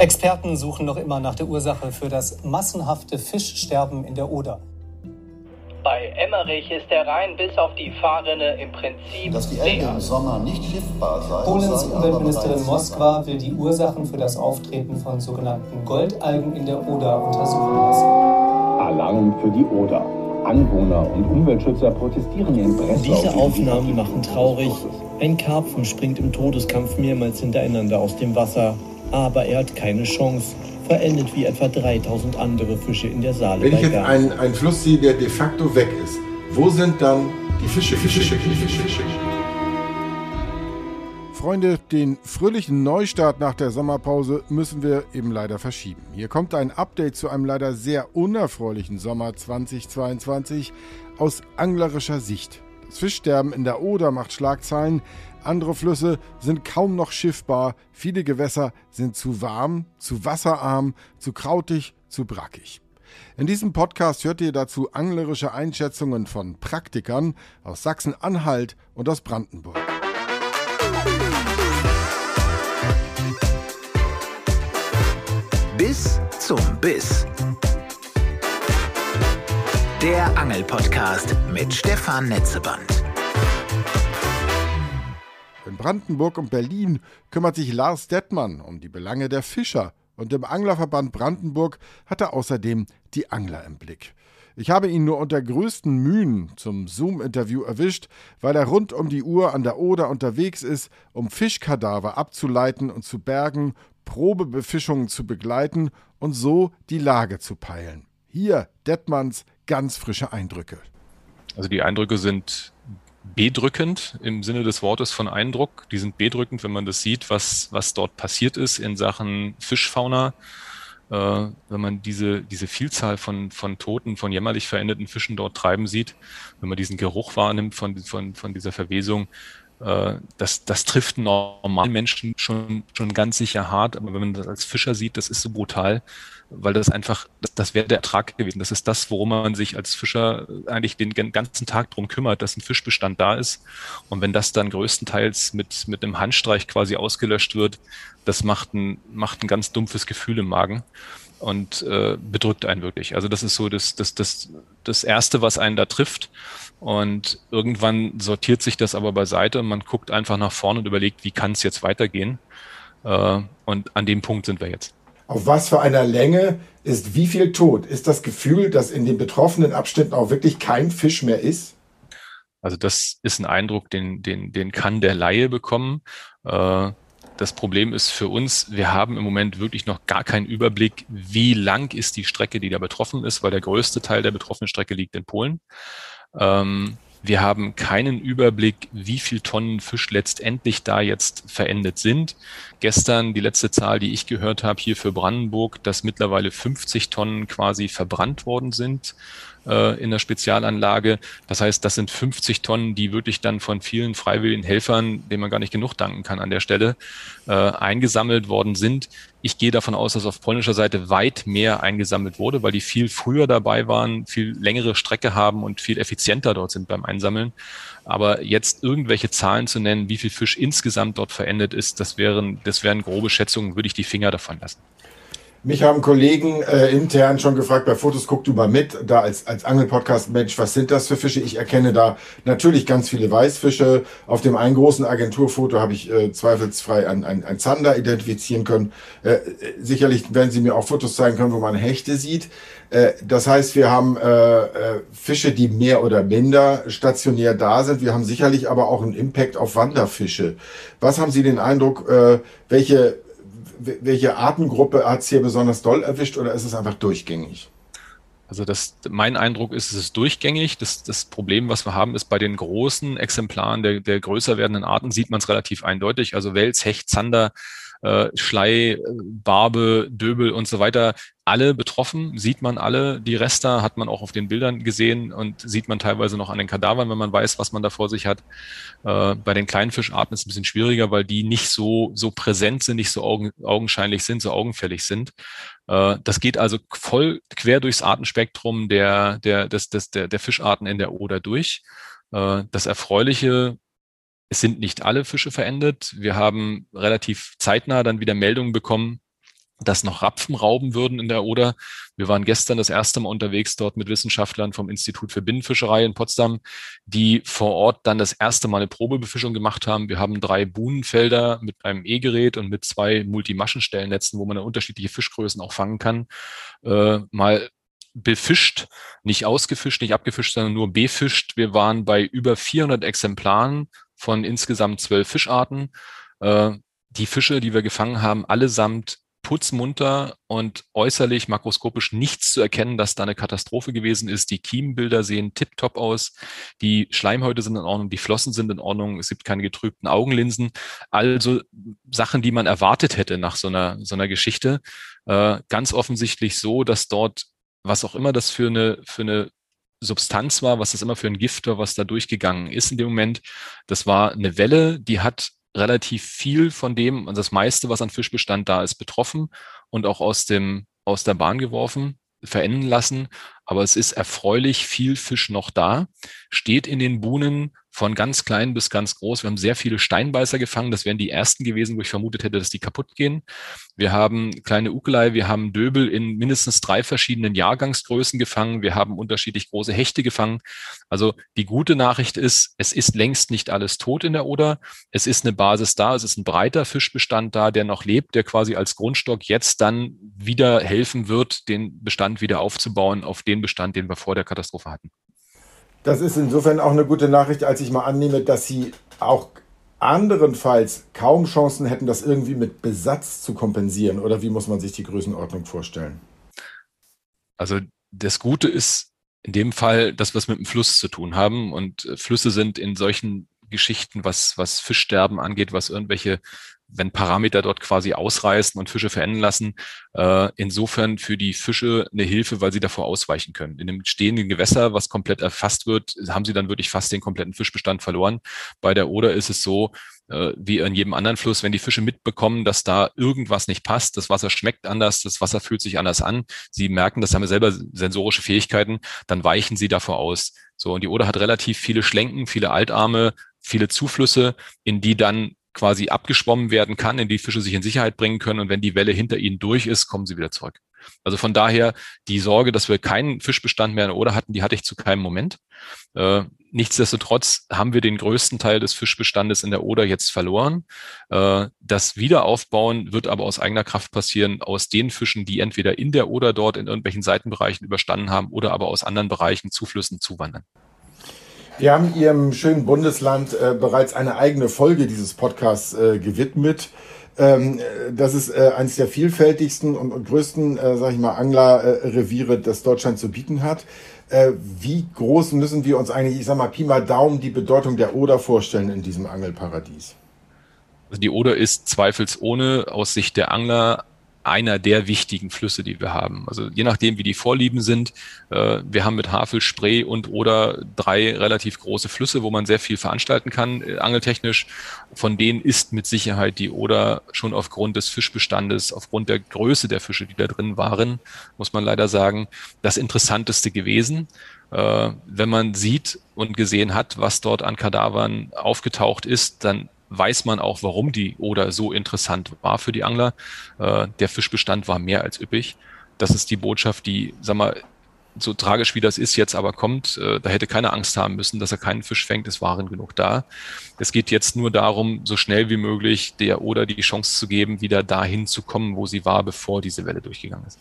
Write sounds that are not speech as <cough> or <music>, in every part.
Experten suchen noch immer nach der Ursache für das massenhafte Fischsterben in der Oder. Bei Emmerich ist der Rhein bis auf die Fahrrinne im Prinzip Dass die Elbe im Sommer nicht schiffbar sei. Polens Umweltministerin Moskwa will die Ursachen für das Auftreten von sogenannten Goldalgen in der Oder untersuchen lassen. Alarm für die Oder. Anwohner und Umweltschützer protestieren in Breslau. Diese Aufnahmen die machen traurig. Ein Karpfen springt im Todeskampf mehrmals hintereinander aus dem Wasser. Aber er hat keine Chance. Verendet wie etwa 3000 andere Fische in der Saale Wenn bei ich jetzt einen, einen Fluss sehe, der de facto weg ist, wo sind dann die Fische, Fische, Fische, Fische, Fische? Freunde, den fröhlichen Neustart nach der Sommerpause müssen wir eben leider verschieben. Hier kommt ein Update zu einem leider sehr unerfreulichen Sommer 2022 aus anglerischer Sicht. Das Fischsterben in der Oder macht Schlagzeilen, andere Flüsse sind kaum noch schiffbar, viele Gewässer sind zu warm, zu wasserarm, zu krautig, zu brackig. In diesem Podcast hört ihr dazu anglerische Einschätzungen von Praktikern aus Sachsen-Anhalt und aus Brandenburg. Bis zum Biss. Der Angelpodcast mit Stefan Netzeband. In Brandenburg und Berlin kümmert sich Lars Dettmann um die Belange der Fischer und im Anglerverband Brandenburg hat er außerdem die Angler im Blick. Ich habe ihn nur unter größten Mühen zum Zoom-Interview erwischt, weil er rund um die Uhr an der Oder unterwegs ist, um Fischkadaver abzuleiten und zu bergen, Probebefischungen zu begleiten und so die Lage zu peilen. Hier Dettmanns ganz frische Eindrücke. Also die Eindrücke sind bedrückend im Sinne des Wortes von Eindruck. Die sind bedrückend, wenn man das sieht, was, was dort passiert ist in Sachen Fischfauna. Äh, wenn man diese, diese Vielzahl von, von toten, von jämmerlich verendeten Fischen dort treiben sieht, wenn man diesen Geruch wahrnimmt von, von, von dieser Verwesung, äh, das, das trifft normalen Menschen schon, schon ganz sicher hart. Aber wenn man das als Fischer sieht, das ist so brutal, weil das einfach, das, das wäre der Ertrag gewesen. Das ist das, worum man sich als Fischer eigentlich den ganzen Tag drum kümmert, dass ein Fischbestand da ist. Und wenn das dann größtenteils mit, mit einem Handstreich quasi ausgelöscht wird, das macht ein, macht ein ganz dumpfes Gefühl im Magen und äh, bedrückt einen wirklich. Also das ist so das, das, das, das Erste, was einen da trifft. Und irgendwann sortiert sich das aber beiseite und man guckt einfach nach vorne und überlegt, wie kann es jetzt weitergehen. Äh, und an dem Punkt sind wir jetzt. Auf was für einer Länge ist wie viel tot? Ist das Gefühl, dass in den betroffenen Abschnitten auch wirklich kein Fisch mehr ist? Also das ist ein Eindruck, den, den, den kann der Laie bekommen. Äh, das Problem ist für uns, wir haben im Moment wirklich noch gar keinen Überblick, wie lang ist die Strecke, die da betroffen ist, weil der größte Teil der betroffenen Strecke liegt in Polen. Ähm, wir haben keinen Überblick, wie viel Tonnen Fisch letztendlich da jetzt verendet sind. Gestern die letzte Zahl, die ich gehört habe hier für Brandenburg, dass mittlerweile 50 Tonnen quasi verbrannt worden sind äh, in der Spezialanlage. Das heißt, das sind 50 Tonnen, die wirklich dann von vielen freiwilligen Helfern, denen man gar nicht genug danken kann an der Stelle, äh, eingesammelt worden sind. Ich gehe davon aus, dass auf polnischer Seite weit mehr eingesammelt wurde, weil die viel früher dabei waren, viel längere Strecke haben und viel effizienter dort sind beim Einsammeln. Aber jetzt irgendwelche Zahlen zu nennen, wie viel Fisch insgesamt dort verendet ist, das wären, das wären grobe Schätzungen, würde ich die Finger davon lassen. Mich haben Kollegen äh, intern schon gefragt, bei Fotos guck du mal mit, da als, als Angelpodcast, Mensch, was sind das für Fische? Ich erkenne da natürlich ganz viele Weißfische. Auf dem einen großen Agenturfoto habe ich äh, zweifelsfrei ein, ein, ein Zander identifizieren können. Äh, sicherlich werden sie mir auch Fotos zeigen können, wo man Hechte sieht. Äh, das heißt, wir haben äh, äh, Fische, die mehr oder minder stationär da sind. Wir haben sicherlich aber auch einen Impact auf Wanderfische. Was haben Sie den Eindruck, äh, welche welche Artengruppe hat es hier besonders doll erwischt oder ist es einfach durchgängig? Also das, mein Eindruck ist, es ist durchgängig. Das, das Problem, was wir haben, ist bei den großen Exemplaren der, der größer werdenden Arten sieht man es relativ eindeutig. Also Wels, Hecht, Zander, äh, Schlei, Barbe, Döbel und so weiter, alle betroffen, sieht man alle. Die Rester hat man auch auf den Bildern gesehen und sieht man teilweise noch an den Kadavern, wenn man weiß, was man da vor sich hat. Äh, bei den kleinen Fischarten ist es ein bisschen schwieriger, weil die nicht so, so präsent sind, nicht so augen, augenscheinlich sind, so augenfällig sind. Äh, das geht also voll quer durchs Artenspektrum der, der, des, des, der, der Fischarten in der Oder durch. Das Erfreuliche es sind nicht alle Fische verendet. Wir haben relativ zeitnah dann wieder Meldungen bekommen, dass noch Rapfen rauben würden in der Oder. Wir waren gestern das erste Mal unterwegs dort mit Wissenschaftlern vom Institut für Binnenfischerei in Potsdam, die vor Ort dann das erste Mal eine Probebefischung gemacht haben. Wir haben drei Buhnenfelder mit einem E-Gerät und mit zwei Multimaschenstellnetzen, wo man unterschiedliche Fischgrößen auch fangen kann, äh, mal befischt, nicht ausgefischt, nicht abgefischt, sondern nur befischt. Wir waren bei über 400 Exemplaren von insgesamt zwölf Fischarten. Äh, die Fische, die wir gefangen haben, allesamt putzmunter und äußerlich makroskopisch nichts zu erkennen, dass da eine Katastrophe gewesen ist. Die Kiemenbilder sehen tiptop aus, die Schleimhäute sind in Ordnung, die Flossen sind in Ordnung, es gibt keine getrübten Augenlinsen. Also Sachen, die man erwartet hätte nach so einer, so einer Geschichte. Äh, ganz offensichtlich so, dass dort, was auch immer das für eine, für eine Substanz war, was das immer für ein Gift war, was da durchgegangen ist in dem Moment. Das war eine Welle, die hat relativ viel von dem, also das meiste, was an Fischbestand da ist, betroffen und auch aus dem, aus der Bahn geworfen, verenden lassen. Aber es ist erfreulich viel Fisch noch da, steht in den Buhnen von ganz klein bis ganz groß. Wir haben sehr viele Steinbeißer gefangen. Das wären die ersten gewesen, wo ich vermutet hätte, dass die kaputt gehen. Wir haben kleine Ukelei, wir haben Döbel in mindestens drei verschiedenen Jahrgangsgrößen gefangen. Wir haben unterschiedlich große Hechte gefangen. Also die gute Nachricht ist, es ist längst nicht alles tot in der Oder. Es ist eine Basis da. Es ist ein breiter Fischbestand da, der noch lebt, der quasi als Grundstock jetzt dann wieder helfen wird, den Bestand wieder aufzubauen auf den Bestand, den wir vor der Katastrophe hatten. Das ist insofern auch eine gute Nachricht, als ich mal annehme, dass Sie auch anderenfalls kaum Chancen hätten, das irgendwie mit Besatz zu kompensieren. Oder wie muss man sich die Größenordnung vorstellen? Also das Gute ist in dem Fall, dass wir es mit dem Fluss zu tun haben. Und äh, Flüsse sind in solchen Geschichten, was, was Fischsterben angeht, was irgendwelche wenn Parameter dort quasi ausreißen und Fische verenden lassen, äh, insofern für die Fische eine Hilfe, weil sie davor ausweichen können. In dem stehenden Gewässer, was komplett erfasst wird, haben sie dann wirklich fast den kompletten Fischbestand verloren. Bei der Oder ist es so, äh, wie in jedem anderen Fluss, wenn die Fische mitbekommen, dass da irgendwas nicht passt, das Wasser schmeckt anders, das Wasser fühlt sich anders an, sie merken, das haben wir selber sensorische Fähigkeiten, dann weichen sie davor aus. So, und die Oder hat relativ viele Schlenken, viele Altarme, viele Zuflüsse, in die dann quasi abgeschwommen werden kann, in die Fische sich in Sicherheit bringen können und wenn die Welle hinter ihnen durch ist, kommen sie wieder zurück. Also von daher die Sorge, dass wir keinen Fischbestand mehr in der Oder hatten, die hatte ich zu keinem Moment. Äh, nichtsdestotrotz haben wir den größten Teil des Fischbestandes in der Oder jetzt verloren. Äh, das Wiederaufbauen wird aber aus eigener Kraft passieren, aus den Fischen, die entweder in der Oder dort in irgendwelchen Seitenbereichen überstanden haben oder aber aus anderen Bereichen, Zuflüssen zuwandern. Wir haben Ihrem schönen Bundesland äh, bereits eine eigene Folge dieses Podcasts äh, gewidmet. Ähm, das ist äh, eines der vielfältigsten und, und größten, äh, sage ich mal, Anglerreviere, das Deutschland zu bieten hat. Äh, wie groß müssen wir uns eigentlich, ich sag mal, Pi mal Daumen, die Bedeutung der Oder vorstellen in diesem Angelparadies? Also die Oder ist zweifelsohne aus Sicht der Angler einer der wichtigen Flüsse, die wir haben. Also je nachdem, wie die Vorlieben sind. Äh, wir haben mit Havel, Spree und oder drei relativ große Flüsse, wo man sehr viel veranstalten kann, äh, angeltechnisch. Von denen ist mit Sicherheit die Oder schon aufgrund des Fischbestandes, aufgrund der Größe der Fische, die da drin waren, muss man leider sagen, das interessanteste gewesen. Äh, wenn man sieht und gesehen hat, was dort an Kadavern aufgetaucht ist, dann weiß man auch, warum die Oder so interessant war für die Angler. Äh, der Fischbestand war mehr als üppig. Das ist die Botschaft, die, sag mal, so tragisch wie das ist, jetzt aber kommt. Äh, da hätte keiner Angst haben müssen, dass er keinen Fisch fängt. Es waren genug da. Es geht jetzt nur darum, so schnell wie möglich der Oder die Chance zu geben, wieder dahin zu kommen, wo sie war, bevor diese Welle durchgegangen ist.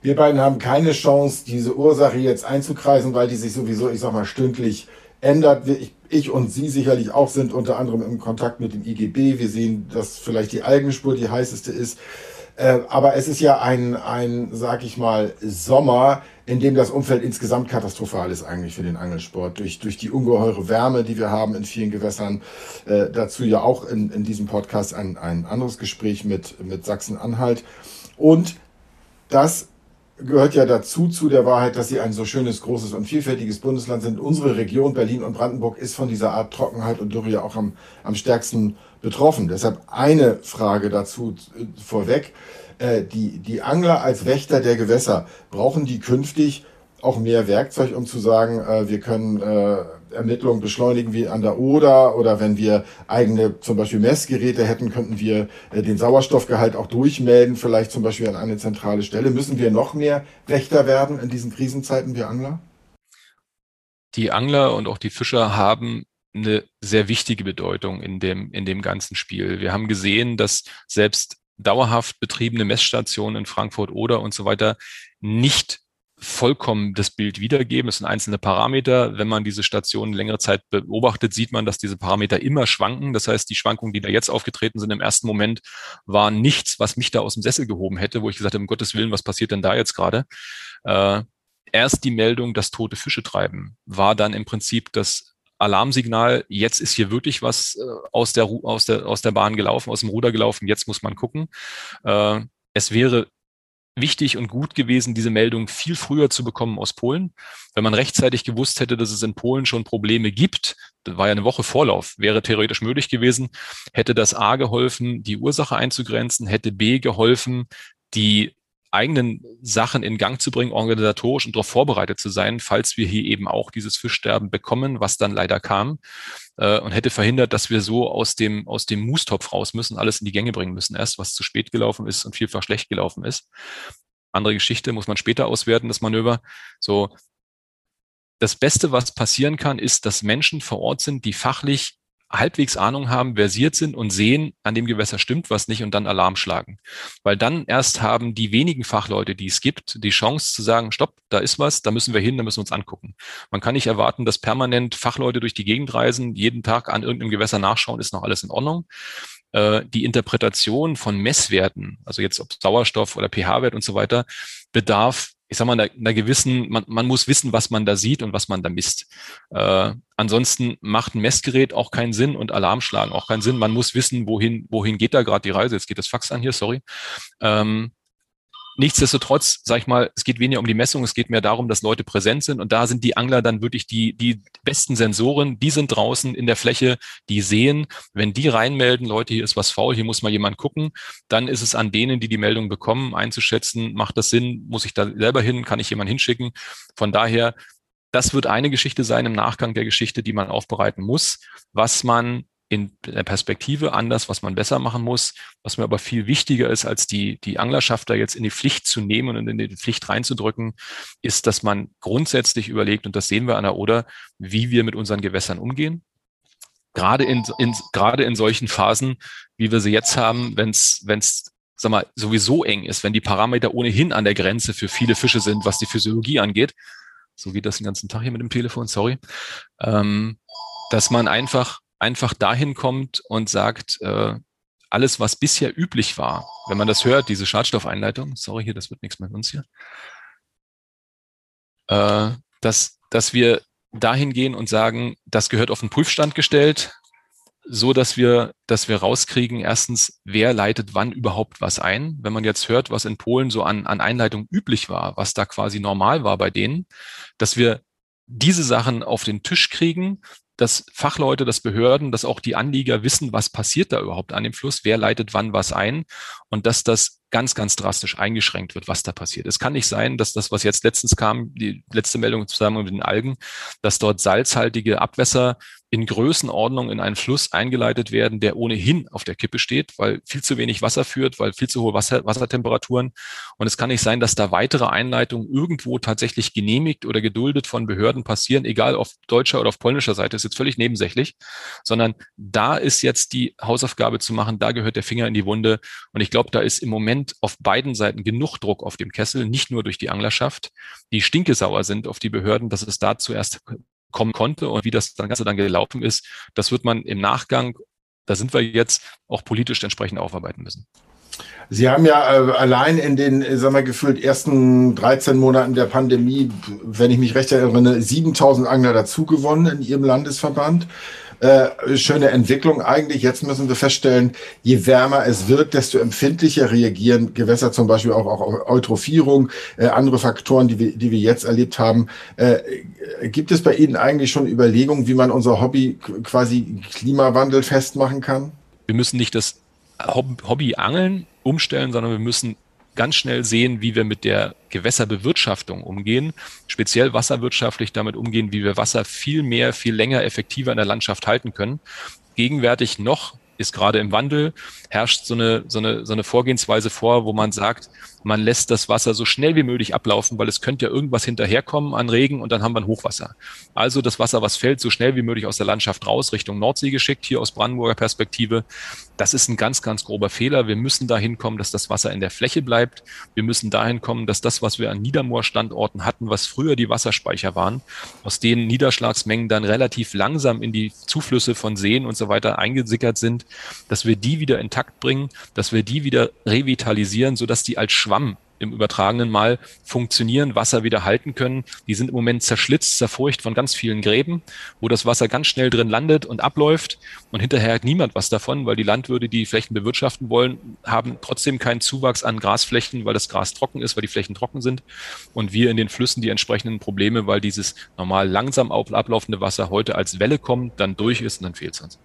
Wir beiden haben keine Chance, diese Ursache jetzt einzukreisen, weil die sich sowieso, ich sag mal, stündlich ändert. Ich, ich und Sie sicherlich auch sind unter anderem im Kontakt mit dem IGB. Wir sehen, dass vielleicht die Algenspur die heißeste ist. Äh, aber es ist ja ein, ein, sag ich mal, Sommer, in dem das Umfeld insgesamt katastrophal ist eigentlich für den Angelsport. Durch, durch die ungeheure Wärme, die wir haben in vielen Gewässern. Äh, dazu ja auch in, in diesem Podcast ein, ein anderes Gespräch mit, mit Sachsen-Anhalt. Und das gehört ja dazu zu der Wahrheit, dass sie ein so schönes, großes und vielfältiges Bundesland sind. Unsere Region Berlin und Brandenburg ist von dieser Art Trockenheit und Dürre ja auch am, am stärksten betroffen. Deshalb eine Frage dazu äh, vorweg. Äh, die, die Angler als Wächter der Gewässer, brauchen die künftig auch mehr Werkzeug, um zu sagen, äh, wir können Ermittlungen beschleunigen wie an der Oder oder wenn wir eigene zum Beispiel Messgeräte hätten, könnten wir äh, den Sauerstoffgehalt auch durchmelden, vielleicht zum Beispiel an eine zentrale Stelle. Müssen wir noch mehr Wächter werden in diesen Krisenzeiten, wir Angler? Die Angler und auch die Fischer haben eine sehr wichtige Bedeutung in dem, in dem ganzen Spiel. Wir haben gesehen, dass selbst dauerhaft betriebene Messstationen in Frankfurt oder und so weiter nicht vollkommen das Bild wiedergeben. Es sind einzelne Parameter. Wenn man diese Stationen längere Zeit beobachtet, sieht man, dass diese Parameter immer schwanken. Das heißt, die Schwankungen, die da jetzt aufgetreten sind im ersten Moment, waren nichts, was mich da aus dem Sessel gehoben hätte, wo ich gesagt habe, um Gottes Willen, was passiert denn da jetzt gerade? Äh, erst die Meldung, dass tote Fische treiben, war dann im Prinzip das Alarmsignal, jetzt ist hier wirklich was äh, aus, der, aus, der, aus der Bahn gelaufen, aus dem Ruder gelaufen, jetzt muss man gucken. Äh, es wäre wichtig und gut gewesen, diese Meldung viel früher zu bekommen aus Polen. Wenn man rechtzeitig gewusst hätte, dass es in Polen schon Probleme gibt, das war ja eine Woche Vorlauf, wäre theoretisch möglich gewesen, hätte das A geholfen, die Ursache einzugrenzen, hätte B geholfen, die eigenen Sachen in Gang zu bringen, organisatorisch und darauf vorbereitet zu sein, falls wir hier eben auch dieses Fischsterben bekommen, was dann leider kam, äh, und hätte verhindert, dass wir so aus dem, aus dem Mustopf raus müssen, alles in die Gänge bringen müssen, erst was zu spät gelaufen ist und vielfach schlecht gelaufen ist. Andere Geschichte muss man später auswerten, das Manöver. So, das Beste, was passieren kann, ist, dass Menschen vor Ort sind, die fachlich halbwegs Ahnung haben, versiert sind und sehen, an dem Gewässer stimmt was nicht und dann Alarm schlagen. Weil dann erst haben die wenigen Fachleute, die es gibt, die Chance zu sagen, stopp, da ist was, da müssen wir hin, da müssen wir uns angucken. Man kann nicht erwarten, dass permanent Fachleute durch die Gegend reisen, jeden Tag an irgendeinem Gewässer nachschauen, ist noch alles in Ordnung äh, die Interpretation von Messwerten, also jetzt ob Sauerstoff oder pH-Wert und so weiter, bedarf ich sag mal, einer, einer gewissen, man, man muss wissen, was man da sieht und was man da misst. Äh, ansonsten macht ein Messgerät auch keinen Sinn und Alarmschlagen auch keinen Sinn. Man muss wissen, wohin, wohin geht da gerade die Reise. Jetzt geht das Fax an hier, sorry. Ähm, Nichtsdestotrotz, sag ich mal, es geht weniger um die Messung, es geht mehr darum, dass Leute präsent sind. Und da sind die Angler dann wirklich die, die besten Sensoren, die sind draußen in der Fläche, die sehen, wenn die reinmelden, Leute, hier ist was faul, hier muss mal jemand gucken, dann ist es an denen, die die Meldung bekommen, einzuschätzen, macht das Sinn, muss ich da selber hin, kann ich jemanden hinschicken. Von daher, das wird eine Geschichte sein im Nachgang der Geschichte, die man aufbereiten muss, was man in der Perspektive anders, was man besser machen muss. Was mir aber viel wichtiger ist, als die, die Anglerschaft da jetzt in die Pflicht zu nehmen und in die Pflicht reinzudrücken, ist, dass man grundsätzlich überlegt, und das sehen wir an der Oder, wie wir mit unseren Gewässern umgehen. Gerade in, in, gerade in solchen Phasen, wie wir sie jetzt haben, wenn es sag mal, sowieso eng ist, wenn die Parameter ohnehin an der Grenze für viele Fische sind, was die Physiologie angeht, so geht das den ganzen Tag hier mit dem Telefon, sorry, ähm, dass man einfach einfach dahin kommt und sagt, äh, alles, was bisher üblich war, wenn man das hört, diese Schadstoffeinleitung, sorry hier, das wird nichts mit uns hier, äh, dass, dass wir dahin gehen und sagen, das gehört auf den Prüfstand gestellt, so dass wir, dass wir rauskriegen, erstens, wer leitet wann überhaupt was ein. Wenn man jetzt hört, was in Polen so an, an Einleitung üblich war, was da quasi normal war bei denen, dass wir diese Sachen auf den Tisch kriegen, dass Fachleute, dass Behörden, dass auch die Anlieger wissen, was passiert da überhaupt an dem Fluss, wer leitet wann was ein und dass das ganz, ganz drastisch eingeschränkt wird, was da passiert. Es kann nicht sein, dass das, was jetzt letztens kam, die letzte Meldung zusammen mit den Algen, dass dort salzhaltige Abwässer in Größenordnung in einen Fluss eingeleitet werden, der ohnehin auf der Kippe steht, weil viel zu wenig Wasser führt, weil viel zu hohe Wasser, Wassertemperaturen. Und es kann nicht sein, dass da weitere Einleitungen irgendwo tatsächlich genehmigt oder geduldet von Behörden passieren, egal auf deutscher oder auf polnischer Seite, ist jetzt völlig nebensächlich, sondern da ist jetzt die Hausaufgabe zu machen, da gehört der Finger in die Wunde. Und ich glaube, da ist im Moment auf beiden Seiten genug Druck auf dem Kessel, nicht nur durch die Anglerschaft, die stinkesauer sind auf die Behörden, dass es da zuerst kommen konnte und wie das Ganze dann gelaufen ist, das wird man im Nachgang, da sind wir jetzt, auch politisch entsprechend aufarbeiten müssen. Sie haben ja äh, allein in den, äh, sagen wir, gefühlt ersten 13 Monaten der Pandemie, wenn ich mich recht erinnere, 7000 Angler dazugewonnen in Ihrem Landesverband. Äh, schöne Entwicklung eigentlich. Jetzt müssen wir feststellen, je wärmer es wird, desto empfindlicher reagieren Gewässer zum Beispiel auch, auch auf Eutrophierung, äh, andere Faktoren, die wir, die wir jetzt erlebt haben. Äh, gibt es bei Ihnen eigentlich schon Überlegungen, wie man unser Hobby quasi Klimawandel festmachen kann? Wir müssen nicht das Hobby Angeln umstellen, sondern wir müssen ganz schnell sehen, wie wir mit der Gewässerbewirtschaftung umgehen, speziell wasserwirtschaftlich damit umgehen, wie wir Wasser viel mehr, viel länger effektiver in der Landschaft halten können. Gegenwärtig noch ist gerade im Wandel, herrscht so eine, so, eine, so eine Vorgehensweise vor, wo man sagt, man lässt das Wasser so schnell wie möglich ablaufen, weil es könnte ja irgendwas hinterherkommen an Regen und dann haben wir ein Hochwasser. Also das Wasser, was fällt, so schnell wie möglich aus der Landschaft raus, Richtung Nordsee geschickt, hier aus Brandenburger Perspektive. Das ist ein ganz, ganz grober Fehler. Wir müssen dahin kommen, dass das Wasser in der Fläche bleibt. Wir müssen dahin kommen, dass das, was wir an Niedermoorstandorten hatten, was früher die Wasserspeicher waren, aus denen Niederschlagsmengen dann relativ langsam in die Zuflüsse von Seen und so weiter eingesickert sind, dass wir die wieder intakt bringen, dass wir die wieder revitalisieren, sodass die als Schwamm im übertragenen Mal funktionieren, Wasser wieder halten können. Die sind im Moment zerschlitzt, zerfurcht von ganz vielen Gräben, wo das Wasser ganz schnell drin landet und abläuft. Und hinterher hat niemand was davon, weil die Landwirte, die Flächen bewirtschaften wollen, haben trotzdem keinen Zuwachs an Grasflächen, weil das Gras trocken ist, weil die Flächen trocken sind. Und wir in den Flüssen die entsprechenden Probleme, weil dieses normal langsam ablaufende Wasser heute als Welle kommt, dann durch ist und dann fehlt es uns.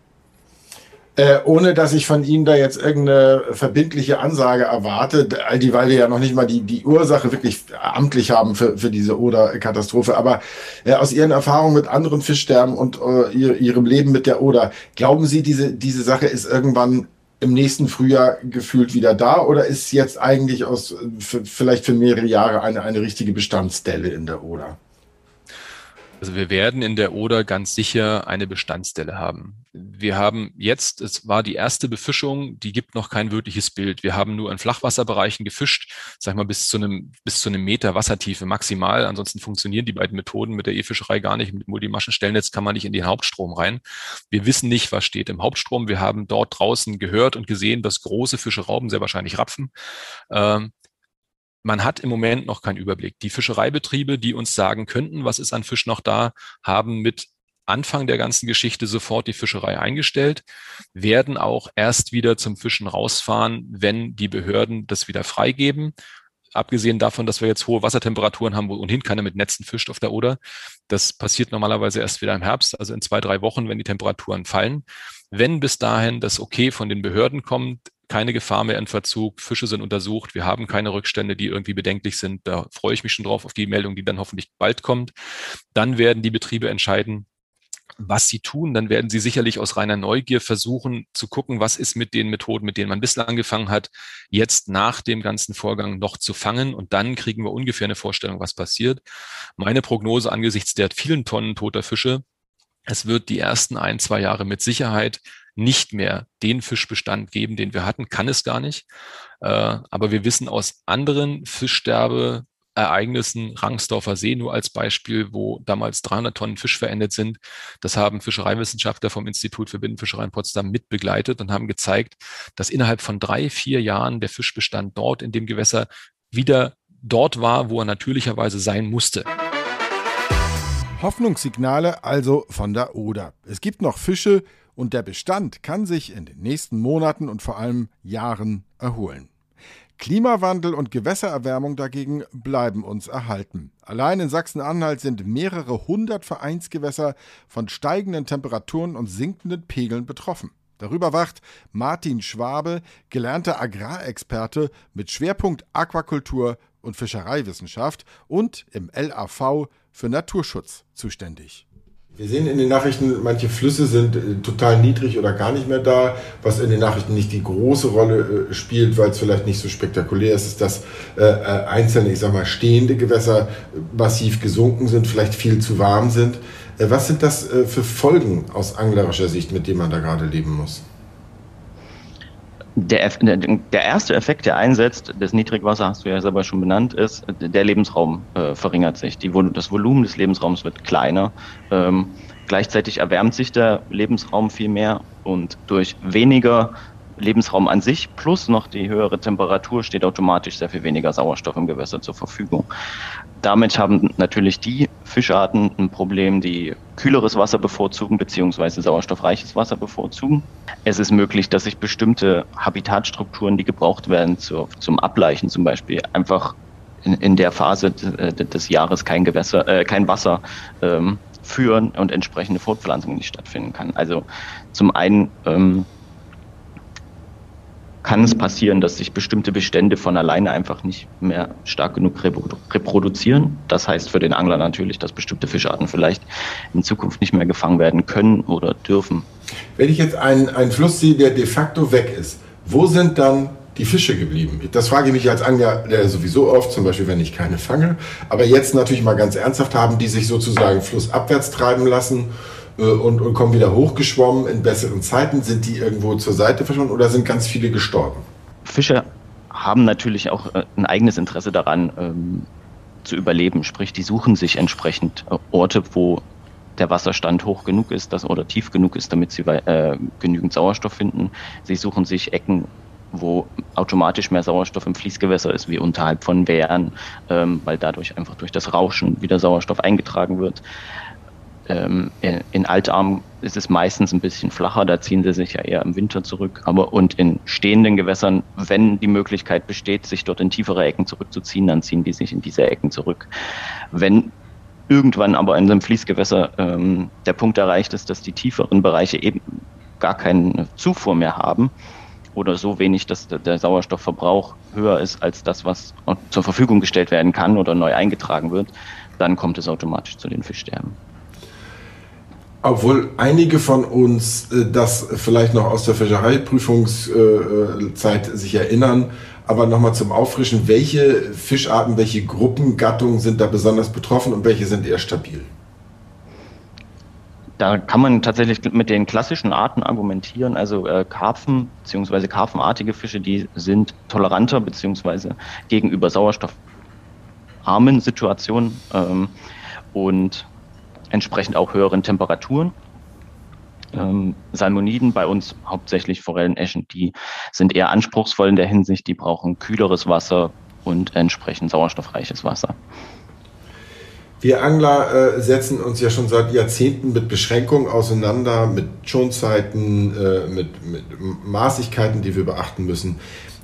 Äh, ohne dass ich von Ihnen da jetzt irgendeine verbindliche Ansage erwarte, all die, weil wir ja noch nicht mal die, die Ursache wirklich amtlich haben für, für diese Oder-Katastrophe. Aber äh, aus Ihren Erfahrungen mit anderen Fischsterben und äh, ihr, Ihrem Leben mit der Oder, glauben Sie, diese, diese Sache ist irgendwann im nächsten Frühjahr gefühlt wieder da oder ist jetzt eigentlich aus für, vielleicht für mehrere Jahre eine, eine richtige Bestandsstelle in der Oder? Also wir werden in der Oder ganz sicher eine Bestandsstelle haben. Wir haben jetzt, es war die erste Befischung, die gibt noch kein wirkliches Bild. Wir haben nur in Flachwasserbereichen gefischt, sag ich mal bis zu einem, bis zu einem Meter Wassertiefe maximal. Ansonsten funktionieren die beiden Methoden mit der E-Fischerei gar nicht. Mit Multimaschenstellnetz kann man nicht in den Hauptstrom rein. Wir wissen nicht, was steht im Hauptstrom. Wir haben dort draußen gehört und gesehen, dass große Fische rauben, sehr wahrscheinlich Rapfen. Ähm, man hat im Moment noch keinen Überblick. Die Fischereibetriebe, die uns sagen könnten, was ist an Fisch noch da, haben mit Anfang der ganzen Geschichte sofort die Fischerei eingestellt, werden auch erst wieder zum Fischen rausfahren, wenn die Behörden das wieder freigeben. Abgesehen davon, dass wir jetzt hohe Wassertemperaturen haben, wo ohnehin keiner mit Netzen fischt auf der Oder. Das passiert normalerweise erst wieder im Herbst, also in zwei, drei Wochen, wenn die Temperaturen fallen. Wenn bis dahin das Okay von den Behörden kommt, keine Gefahr mehr in Verzug, Fische sind untersucht, wir haben keine Rückstände, die irgendwie bedenklich sind. Da freue ich mich schon drauf auf die Meldung, die dann hoffentlich bald kommt. Dann werden die Betriebe entscheiden, was sie tun, dann werden sie sicherlich aus reiner Neugier versuchen zu gucken, was ist mit den Methoden, mit denen man bislang angefangen hat, jetzt nach dem ganzen Vorgang noch zu fangen. Und dann kriegen wir ungefähr eine Vorstellung, was passiert. Meine Prognose angesichts der vielen Tonnen toter Fische, es wird die ersten ein, zwei Jahre mit Sicherheit nicht mehr den Fischbestand geben, den wir hatten, kann es gar nicht. Äh, aber wir wissen aus anderen Fischsterbe Ereignissen, Rangsdorfer See nur als Beispiel, wo damals 300 Tonnen Fisch verendet sind. Das haben Fischereiwissenschaftler vom Institut für Binnenfischerei in Potsdam mitbegleitet und haben gezeigt, dass innerhalb von drei, vier Jahren der Fischbestand dort in dem Gewässer wieder dort war, wo er natürlicherweise sein musste. Hoffnungssignale also von der Oder. Es gibt noch Fische, und der Bestand kann sich in den nächsten Monaten und vor allem Jahren erholen. Klimawandel und Gewässererwärmung dagegen bleiben uns erhalten. Allein in Sachsen-Anhalt sind mehrere hundert Vereinsgewässer von steigenden Temperaturen und sinkenden Pegeln betroffen. Darüber wacht Martin Schwabe, gelernter Agrarexperte mit Schwerpunkt Aquakultur und Fischereiwissenschaft und im LAV für Naturschutz zuständig. Wir sehen in den Nachrichten, manche Flüsse sind äh, total niedrig oder gar nicht mehr da, was in den Nachrichten nicht die große Rolle äh, spielt, weil es vielleicht nicht so spektakulär ist, ist, dass äh, einzelne, ich sag mal, stehende Gewässer massiv gesunken sind, vielleicht viel zu warm sind. Was sind das für Folgen aus anglerischer Sicht, mit denen man da gerade leben muss? Der, der, erste Effekt, der einsetzt, das Niedrigwasser hast du ja selber schon benannt, ist, der Lebensraum äh, verringert sich. Die, das Volumen des Lebensraums wird kleiner. Ähm, gleichzeitig erwärmt sich der Lebensraum viel mehr und durch weniger Lebensraum an sich plus noch die höhere Temperatur steht automatisch sehr viel weniger Sauerstoff im Gewässer zur Verfügung. Damit haben natürlich die Fischarten ein Problem, die kühleres Wasser bevorzugen beziehungsweise sauerstoffreiches Wasser bevorzugen. Es ist möglich, dass sich bestimmte Habitatstrukturen, die gebraucht werden zur, zum Ableichen zum Beispiel, einfach in, in der Phase des Jahres kein Gewässer, äh, kein Wasser ähm, führen und entsprechende Fortpflanzung nicht stattfinden kann. Also zum einen ähm, kann es passieren, dass sich bestimmte Bestände von alleine einfach nicht mehr stark genug reproduzieren. Das heißt für den Angler natürlich, dass bestimmte Fischarten vielleicht in Zukunft nicht mehr gefangen werden können oder dürfen. Wenn ich jetzt einen, einen Fluss sehe, der de facto weg ist, wo sind dann die Fische geblieben? Das frage ich mich als Angler sowieso oft, zum Beispiel, wenn ich keine fange. Aber jetzt natürlich mal ganz ernsthaft, haben die sich sozusagen flussabwärts treiben lassen äh, und, und kommen wieder hochgeschwommen in besseren Zeiten? Sind die irgendwo zur Seite verschwunden oder sind ganz viele gestorben? Fische haben natürlich auch äh, ein eigenes Interesse daran, ähm, zu überleben. Sprich, die suchen sich entsprechend äh, Orte, wo der Wasserstand hoch genug ist dass, oder tief genug ist, damit sie äh, genügend Sauerstoff finden. Sie suchen sich Ecken, wo automatisch mehr Sauerstoff im Fließgewässer ist, wie unterhalb von Wehren, ähm, weil dadurch einfach durch das Rauschen wieder Sauerstoff eingetragen wird. Ähm, in, Altarm ist es meistens ein bisschen flacher, da ziehen sie sich ja eher im Winter zurück. Aber und in stehenden Gewässern, wenn die Möglichkeit besteht, sich dort in tiefere Ecken zurückzuziehen, dann ziehen die sich in diese Ecken zurück. Wenn irgendwann aber in einem Fließgewässer ähm, der Punkt erreicht ist, dass die tieferen Bereiche eben gar keine Zufuhr mehr haben oder so wenig, dass der Sauerstoffverbrauch höher ist als das, was zur Verfügung gestellt werden kann oder neu eingetragen wird, dann kommt es automatisch zu den Fischsterben. Obwohl einige von uns äh, das vielleicht noch aus der Fischereiprüfungszeit sich erinnern, aber nochmal zum Auffrischen, welche Fischarten, welche Gruppengattungen sind da besonders betroffen und welche sind eher stabil? Da kann man tatsächlich mit den klassischen Arten argumentieren. Also äh, Karpfen bzw. karpfenartige Fische, die sind toleranter bzw. gegenüber sauerstoffarmen Situationen ähm, und entsprechend auch höheren Temperaturen. Ähm, Salmoniden bei uns hauptsächlich Forelleneschen, die sind eher anspruchsvoll in der Hinsicht, die brauchen kühleres Wasser und entsprechend sauerstoffreiches Wasser. Wir Angler äh, setzen uns ja schon seit Jahrzehnten mit Beschränkungen auseinander, mit Schonzeiten, äh, mit, mit Maßigkeiten, die wir beachten müssen.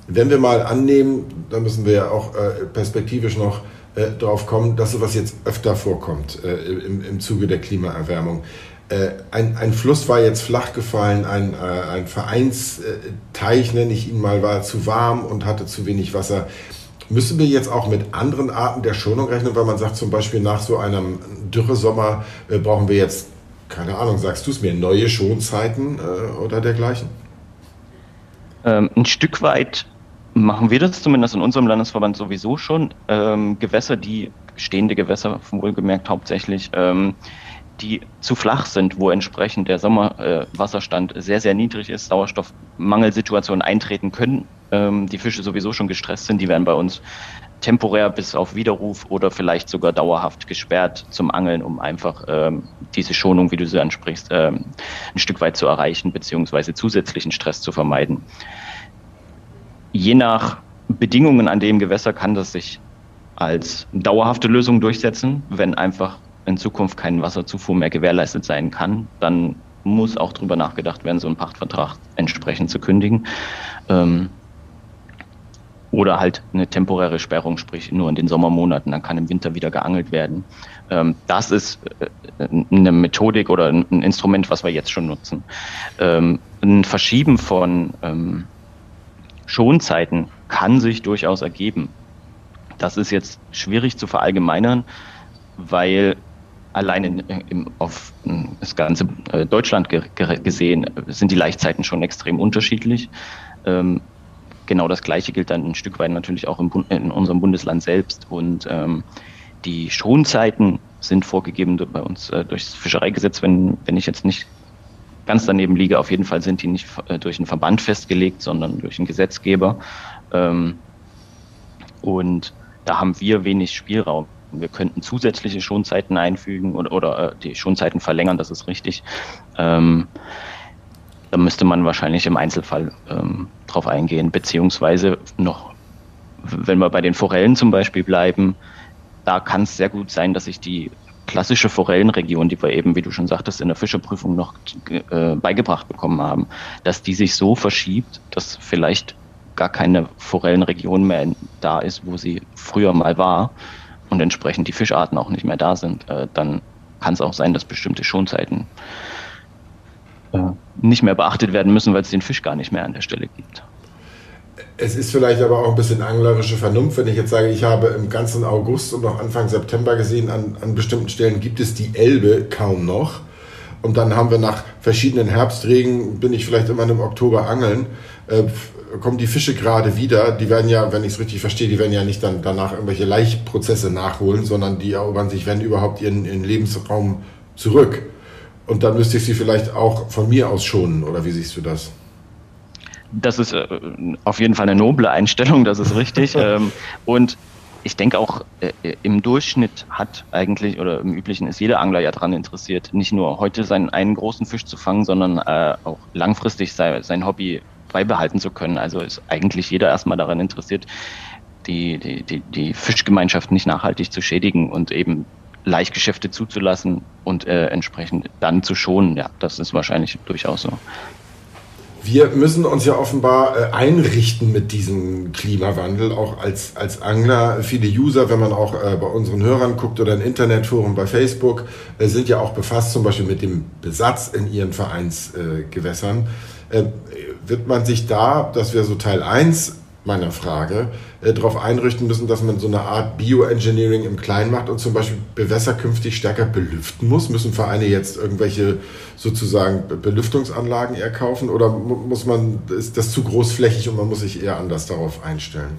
Wenn wir mal annehmen, da müssen wir ja auch äh, perspektivisch noch äh, drauf kommen, dass sowas jetzt öfter vorkommt äh, im, im Zuge der Klimaerwärmung. Äh, ein, ein Fluss war jetzt flach gefallen, ein, äh, ein Vereinsteich, nenne ich ihn mal, war zu warm und hatte zu wenig Wasser. Müssen wir jetzt auch mit anderen Arten der Schonung rechnen, weil man sagt zum Beispiel nach so einem Dürresommer äh, brauchen wir jetzt, keine Ahnung, sagst du es mir, neue Schonzeiten äh, oder dergleichen? Ähm, ein Stück weit machen wir das zumindest in unserem Landesverband sowieso schon. Ähm, Gewässer, die stehende Gewässer, wohlgemerkt hauptsächlich, ähm, die zu flach sind, wo entsprechend der Sommerwasserstand äh, sehr, sehr niedrig ist, Sauerstoffmangelsituationen eintreten können, ähm, die Fische sowieso schon gestresst sind, die werden bei uns temporär bis auf Widerruf oder vielleicht sogar dauerhaft gesperrt zum Angeln, um einfach ähm, diese Schonung, wie du sie ansprichst, ähm, ein Stück weit zu erreichen, beziehungsweise zusätzlichen Stress zu vermeiden. Je nach Bedingungen an dem Gewässer kann das sich als dauerhafte Lösung durchsetzen. Wenn einfach in Zukunft kein Wasserzufuhr mehr gewährleistet sein kann, dann muss auch darüber nachgedacht werden, so einen Pachtvertrag entsprechend zu kündigen. Ähm, oder halt eine temporäre Sperrung, sprich nur in den Sommermonaten, dann kann im Winter wieder geangelt werden. Ähm, das ist äh, eine Methodik oder ein Instrument, was wir jetzt schon nutzen. Ähm, ein Verschieben von ähm, Schonzeiten kann sich durchaus ergeben. Das ist jetzt schwierig zu verallgemeinern, weil allein in, in, auf das ganze äh, Deutschland ge gesehen sind die Laichzeiten schon extrem unterschiedlich. Ähm, genau das Gleiche gilt dann ein Stück weit natürlich auch in unserem Bundesland selbst. Und ähm, die Schonzeiten sind vorgegeben bei uns äh, das Fischereigesetz, wenn, wenn ich jetzt nicht ganz daneben liege. Auf jeden Fall sind die nicht äh, durch einen Verband festgelegt, sondern durch einen Gesetzgeber. Ähm, und da haben wir wenig Spielraum. Wir könnten zusätzliche Schonzeiten einfügen oder, oder äh, die Schonzeiten verlängern, das ist richtig. Ähm, da müsste man wahrscheinlich im Einzelfall ähm, drauf eingehen, beziehungsweise noch, wenn wir bei den Forellen zum Beispiel bleiben, da kann es sehr gut sein, dass sich die klassische Forellenregion, die wir eben, wie du schon sagtest, in der Fischerprüfung noch äh, beigebracht bekommen haben, dass die sich so verschiebt, dass vielleicht gar keine Forellenregion mehr da ist, wo sie früher mal war und entsprechend die Fischarten auch nicht mehr da sind, äh, dann kann es auch sein, dass bestimmte Schonzeiten äh, nicht mehr beachtet werden müssen, weil es den Fisch gar nicht mehr an der Stelle gibt. Es ist vielleicht aber auch ein bisschen anglerische Vernunft, wenn ich jetzt sage, ich habe im ganzen August und noch Anfang September gesehen, an, an bestimmten Stellen gibt es die Elbe kaum noch. Und dann haben wir nach verschiedenen Herbstregen, bin ich vielleicht immer im Oktober angeln, äh, kommen die Fische gerade wieder. Die werden ja, wenn ich es richtig verstehe, die werden ja nicht dann danach irgendwelche Laichprozesse nachholen, sondern die erobern sich, wenn überhaupt, ihren, ihren Lebensraum zurück. Und dann müsste ich sie vielleicht auch von mir aus schonen, oder wie siehst du das? Das ist äh, auf jeden Fall eine noble Einstellung, das ist richtig. <laughs> ähm, und ich denke auch, äh, im Durchschnitt hat eigentlich oder im Üblichen ist jeder Angler ja daran interessiert, nicht nur heute seinen einen großen Fisch zu fangen, sondern äh, auch langfristig sei, sein Hobby beibehalten zu können. Also ist eigentlich jeder erstmal daran interessiert, die, die, die, die Fischgemeinschaft nicht nachhaltig zu schädigen und eben Leichtgeschäfte zuzulassen und äh, entsprechend dann zu schonen. Ja, das ist wahrscheinlich durchaus so. Wir müssen uns ja offenbar äh, einrichten mit diesem Klimawandel, auch als, als Angler. Viele User, wenn man auch äh, bei unseren Hörern guckt oder ein Internetforum bei Facebook, äh, sind ja auch befasst zum Beispiel mit dem Besatz in ihren Vereinsgewässern. Wird man sich da, das wäre so Teil 1 meiner Frage, äh, darauf einrichten müssen, dass man so eine Art Bioengineering im Kleinen macht und zum Beispiel Bewässer künftig stärker belüften muss? Müssen Vereine jetzt irgendwelche sozusagen Belüftungsanlagen eher kaufen oder muss man, ist das zu großflächig und man muss sich eher anders darauf einstellen?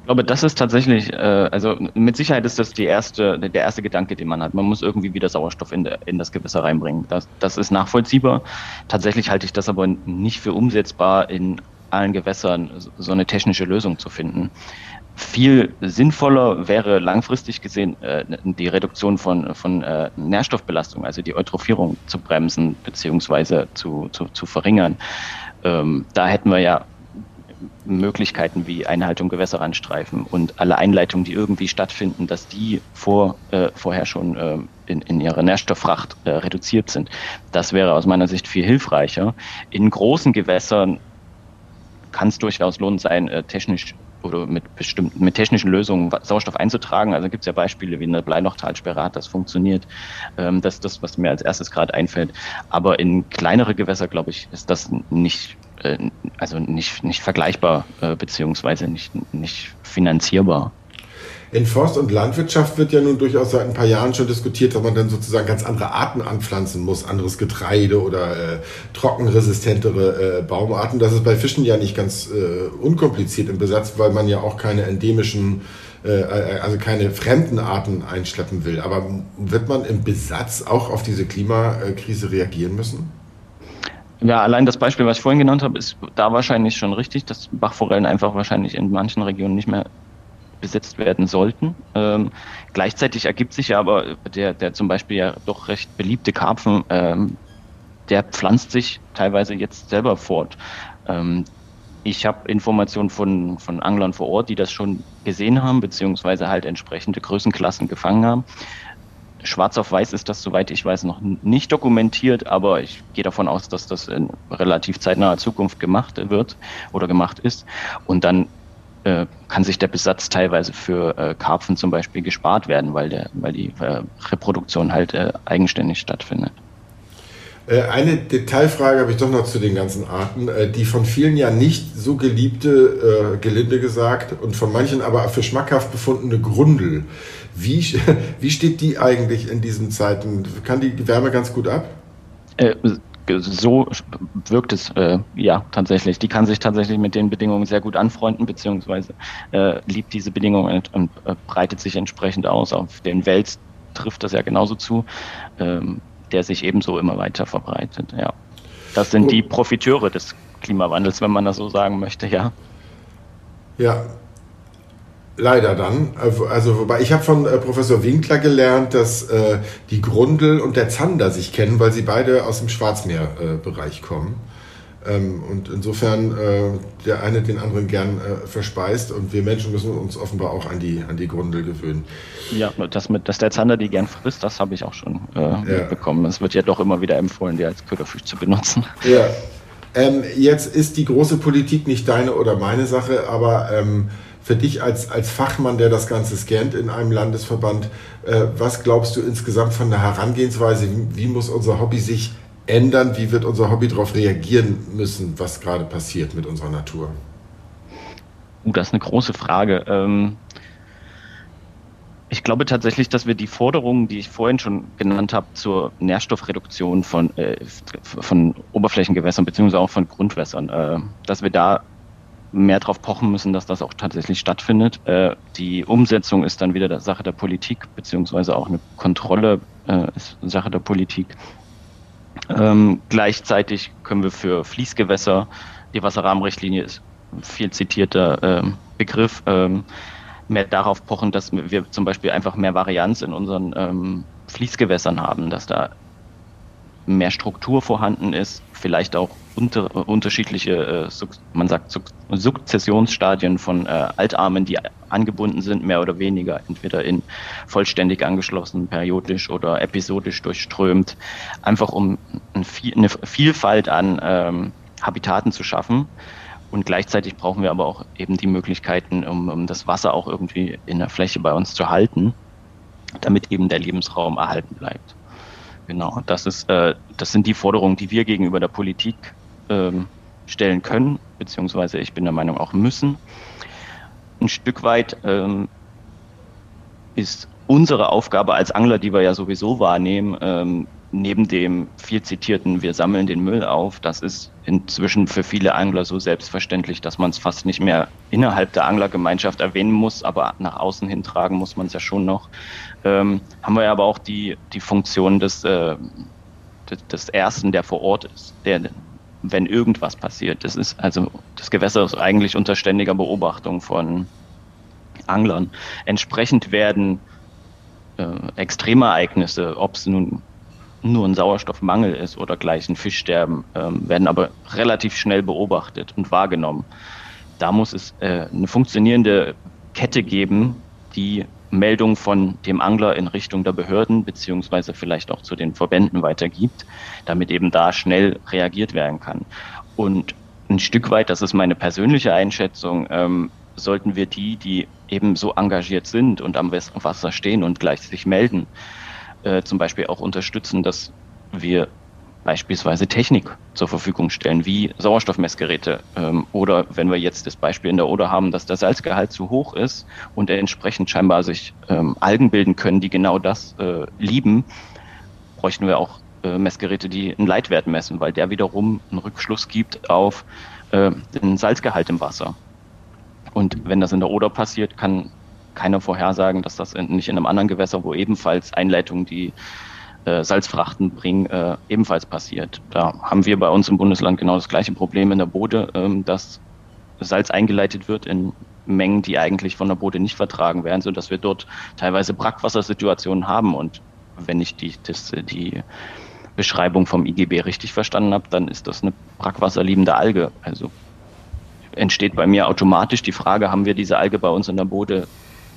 Ich glaube, das ist tatsächlich, äh, also mit Sicherheit ist das die erste, der erste Gedanke, den man hat. Man muss irgendwie wieder Sauerstoff in, der, in das Gewässer reinbringen. Das, das ist nachvollziehbar. Tatsächlich halte ich das aber nicht für umsetzbar in allen Gewässern so eine technische Lösung zu finden. Viel sinnvoller wäre langfristig gesehen äh, die Reduktion von, von äh, Nährstoffbelastung, also die Eutrophierung zu bremsen bzw. Zu, zu, zu verringern. Ähm, da hätten wir ja Möglichkeiten wie Einhaltung Gewässerrandstreifen und alle Einleitungen, die irgendwie stattfinden, dass die vor, äh, vorher schon äh, in, in ihrer Nährstofffracht äh, reduziert sind. Das wäre aus meiner Sicht viel hilfreicher. In großen Gewässern kann es durchaus lohnend sein, äh, technisch oder mit bestimmten, mit technischen Lösungen Sauerstoff einzutragen. Also gibt es ja Beispiele wie eine Bleilochtalsperre das funktioniert. Ähm, das ist das, was mir als erstes gerade einfällt. Aber in kleinere Gewässer, glaube ich, ist das nicht, äh, also nicht, nicht vergleichbar, äh, beziehungsweise nicht, nicht finanzierbar. In Forst- und Landwirtschaft wird ja nun durchaus seit ein paar Jahren schon diskutiert, dass man dann sozusagen ganz andere Arten anpflanzen muss, anderes Getreide oder äh, trockenresistentere äh, Baumarten. Das ist bei Fischen ja nicht ganz äh, unkompliziert im Besatz, weil man ja auch keine endemischen, äh, äh, also keine fremden Arten einschleppen will. Aber wird man im Besatz auch auf diese Klimakrise reagieren müssen? Ja, allein das Beispiel, was ich vorhin genannt habe, ist da wahrscheinlich schon richtig, dass Bachforellen einfach wahrscheinlich in manchen Regionen nicht mehr besetzt werden sollten. Ähm, gleichzeitig ergibt sich aber der, der zum Beispiel ja doch recht beliebte Karpfen, ähm, der pflanzt sich teilweise jetzt selber fort. Ähm, ich habe Informationen von, von Anglern vor Ort, die das schon gesehen haben, beziehungsweise halt entsprechende Größenklassen gefangen haben. Schwarz auf Weiß ist das, soweit ich weiß, noch nicht dokumentiert, aber ich gehe davon aus, dass das in relativ zeitnaher Zukunft gemacht wird oder gemacht ist. Und dann äh, kann sich der Besatz teilweise für äh, Karpfen zum Beispiel gespart werden, weil, der, weil die äh, Reproduktion halt äh, eigenständig stattfindet. Äh, eine Detailfrage habe ich doch noch zu den ganzen Arten. Die von vielen ja nicht so geliebte, gelinde gesagt, und von manchen aber für schmackhaft befundene Grundel. Wie, <laughs> wie steht die eigentlich in diesen Zeiten? Kann die Wärme ganz gut ab? So wirkt es äh, ja tatsächlich. Die kann sich tatsächlich mit den Bedingungen sehr gut anfreunden, beziehungsweise äh, liebt diese Bedingungen und, äh, breitet sich entsprechend aus. Auf den Wels trifft das ja genauso zu, ähm, der sich ebenso immer weiter verbreitet. Ja, das sind die Profiteure des Klimawandels, wenn man das so sagen möchte. Ja. Ja, Leider dann. Also wobei ich habe von äh, Professor Winkler gelernt, dass äh, die Grundel und der Zander sich kennen, weil sie beide aus dem Schwarzmeerbereich äh, kommen. Ähm, und insofern äh, der eine den anderen gern äh, verspeist und wir Menschen müssen uns offenbar auch an die, an die Grundel gewöhnen. Ja, das mit, dass der Zander die gern frisst, das habe ich auch schon ja. mitbekommen. Es wird ja doch immer wieder empfohlen, die als Köderfisch zu benutzen. Ja. Ähm, jetzt ist die große Politik nicht deine oder meine Sache, aber ähm, für dich als, als Fachmann, der das Ganze scannt in einem Landesverband, äh, was glaubst du insgesamt von der Herangehensweise? Wie, muss unser Hobby sich ändern? Wie wird unser Hobby darauf reagieren müssen, was gerade passiert mit unserer Natur? Uh, das ist eine große Frage. Ähm, ich glaube tatsächlich, dass wir die Forderungen, die ich vorhin schon genannt habe, zur Nährstoffreduktion von, äh, von Oberflächengewässern beziehungsweise auch von Grundwässern, äh, dass wir da mehr darauf pochen müssen, dass das auch tatsächlich stattfindet. Äh, die Umsetzung ist dann wieder Sache der Politik, beziehungsweise auch eine Kontrolle äh, ist Sache der Politik. Ähm, gleichzeitig können wir für Fließgewässer, die Wasserrahmenrichtlinie ist viel zitierter äh, Begriff, ähm, mehr darauf pochen, dass wir zum Beispiel einfach mehr Varianz in unseren ähm, Fließgewässern haben, dass da mehr Struktur vorhanden ist, vielleicht auch unter, unterschiedliche, äh, man sagt Sukzessionsstadien von äh, Altarmen, die angebunden sind, mehr oder weniger, entweder in vollständig angeschlossen, periodisch oder episodisch durchströmt, einfach um eine Vielfalt an ähm, Habitaten zu schaffen. Und gleichzeitig brauchen wir aber auch eben die Möglichkeiten, um, um das Wasser auch irgendwie in der Fläche bei uns zu halten, damit eben der Lebensraum erhalten bleibt. Genau, das ist, äh, das sind die Forderungen, die wir gegenüber der Politik ähm, stellen können, beziehungsweise ich bin der Meinung auch müssen. Ein Stück weit ähm, ist unsere Aufgabe als Angler, die wir ja sowieso wahrnehmen, ähm, neben dem viel zitierten, wir sammeln den Müll auf, das ist inzwischen für viele Angler so selbstverständlich, dass man es fast nicht mehr innerhalb der Anglergemeinschaft erwähnen muss, aber nach außen hin tragen muss man es ja schon noch. Ähm, haben wir aber auch die, die Funktion des, äh, des, Ersten, der vor Ort ist, der, wenn irgendwas passiert. Das ist also, das Gewässer ist eigentlich unter ständiger Beobachtung von Anglern. Entsprechend werden äh, Extremereignisse, ob es nun nur ein Sauerstoffmangel ist oder gleich ein Fischsterben, ähm, werden aber relativ schnell beobachtet und wahrgenommen. Da muss es äh, eine funktionierende Kette geben, die Meldung von dem Angler in Richtung der Behörden beziehungsweise vielleicht auch zu den Verbänden weitergibt, damit eben da schnell reagiert werden kann. Und ein Stück weit, das ist meine persönliche Einschätzung, ähm, sollten wir die, die eben so engagiert sind und am Wasser stehen und gleich sich melden, äh, zum Beispiel auch unterstützen, dass wir beispielsweise Technik zur Verfügung stellen, wie Sauerstoffmessgeräte. Ähm, oder wenn wir jetzt das Beispiel in der Oder haben, dass der Salzgehalt zu hoch ist und entsprechend scheinbar sich ähm, Algen bilden können, die genau das äh, lieben, bräuchten wir auch äh, Messgeräte, die einen Leitwert messen, weil der wiederum einen Rückschluss gibt auf äh, den Salzgehalt im Wasser. Und wenn das in der Oder passiert, kann keiner vorhersagen, dass das nicht in einem anderen Gewässer, wo ebenfalls Einleitungen, die äh, Salzfrachten bringen, äh, ebenfalls passiert. Da haben wir bei uns im Bundesland genau das gleiche Problem in der Bode, ähm, dass Salz eingeleitet wird in Mengen, die eigentlich von der Bode nicht vertragen werden, sodass wir dort teilweise Brackwassersituationen haben. Und wenn ich die, das, die Beschreibung vom IGB richtig verstanden habe, dann ist das eine brackwasserliebende Alge. Also entsteht bei mir automatisch die Frage, haben wir diese Alge bei uns in der Bode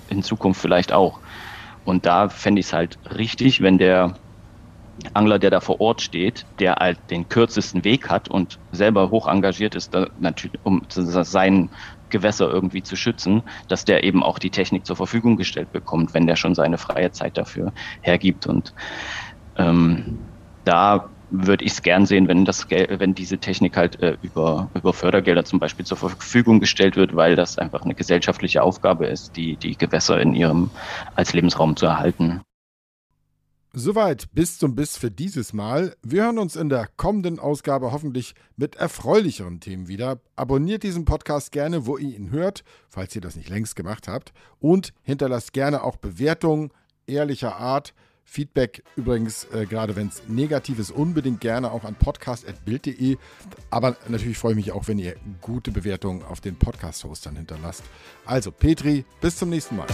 in Zukunft vielleicht auch. Und da fände ich es halt richtig, wenn der Angler, der da vor Ort steht, der halt den kürzesten Weg hat und selber hoch engagiert ist, natürlich, um sein Gewässer irgendwie zu schützen, dass der eben auch die Technik zur Verfügung gestellt bekommt, wenn der schon seine freie Zeit dafür hergibt. Und ähm, da würde ich es gern sehen, wenn das wenn diese Technik halt äh, über, über Fördergelder zum Beispiel zur Verfügung gestellt wird, weil das einfach eine gesellschaftliche Aufgabe ist, die, die Gewässer in ihrem als Lebensraum zu erhalten. Soweit bis zum Biss für dieses Mal. Wir hören uns in der kommenden Ausgabe hoffentlich mit erfreulicheren Themen wieder. Abonniert diesen Podcast gerne, wo ihr ihn hört, falls ihr das nicht längst gemacht habt. Und hinterlasst gerne auch Bewertungen ehrlicher Art Feedback übrigens, äh, gerade wenn es negativ ist, unbedingt gerne auch an podcast.bild.de. Aber natürlich freue ich mich auch, wenn ihr gute Bewertungen auf den Podcast-Hostern hinterlasst. Also, Petri, bis zum nächsten Mal.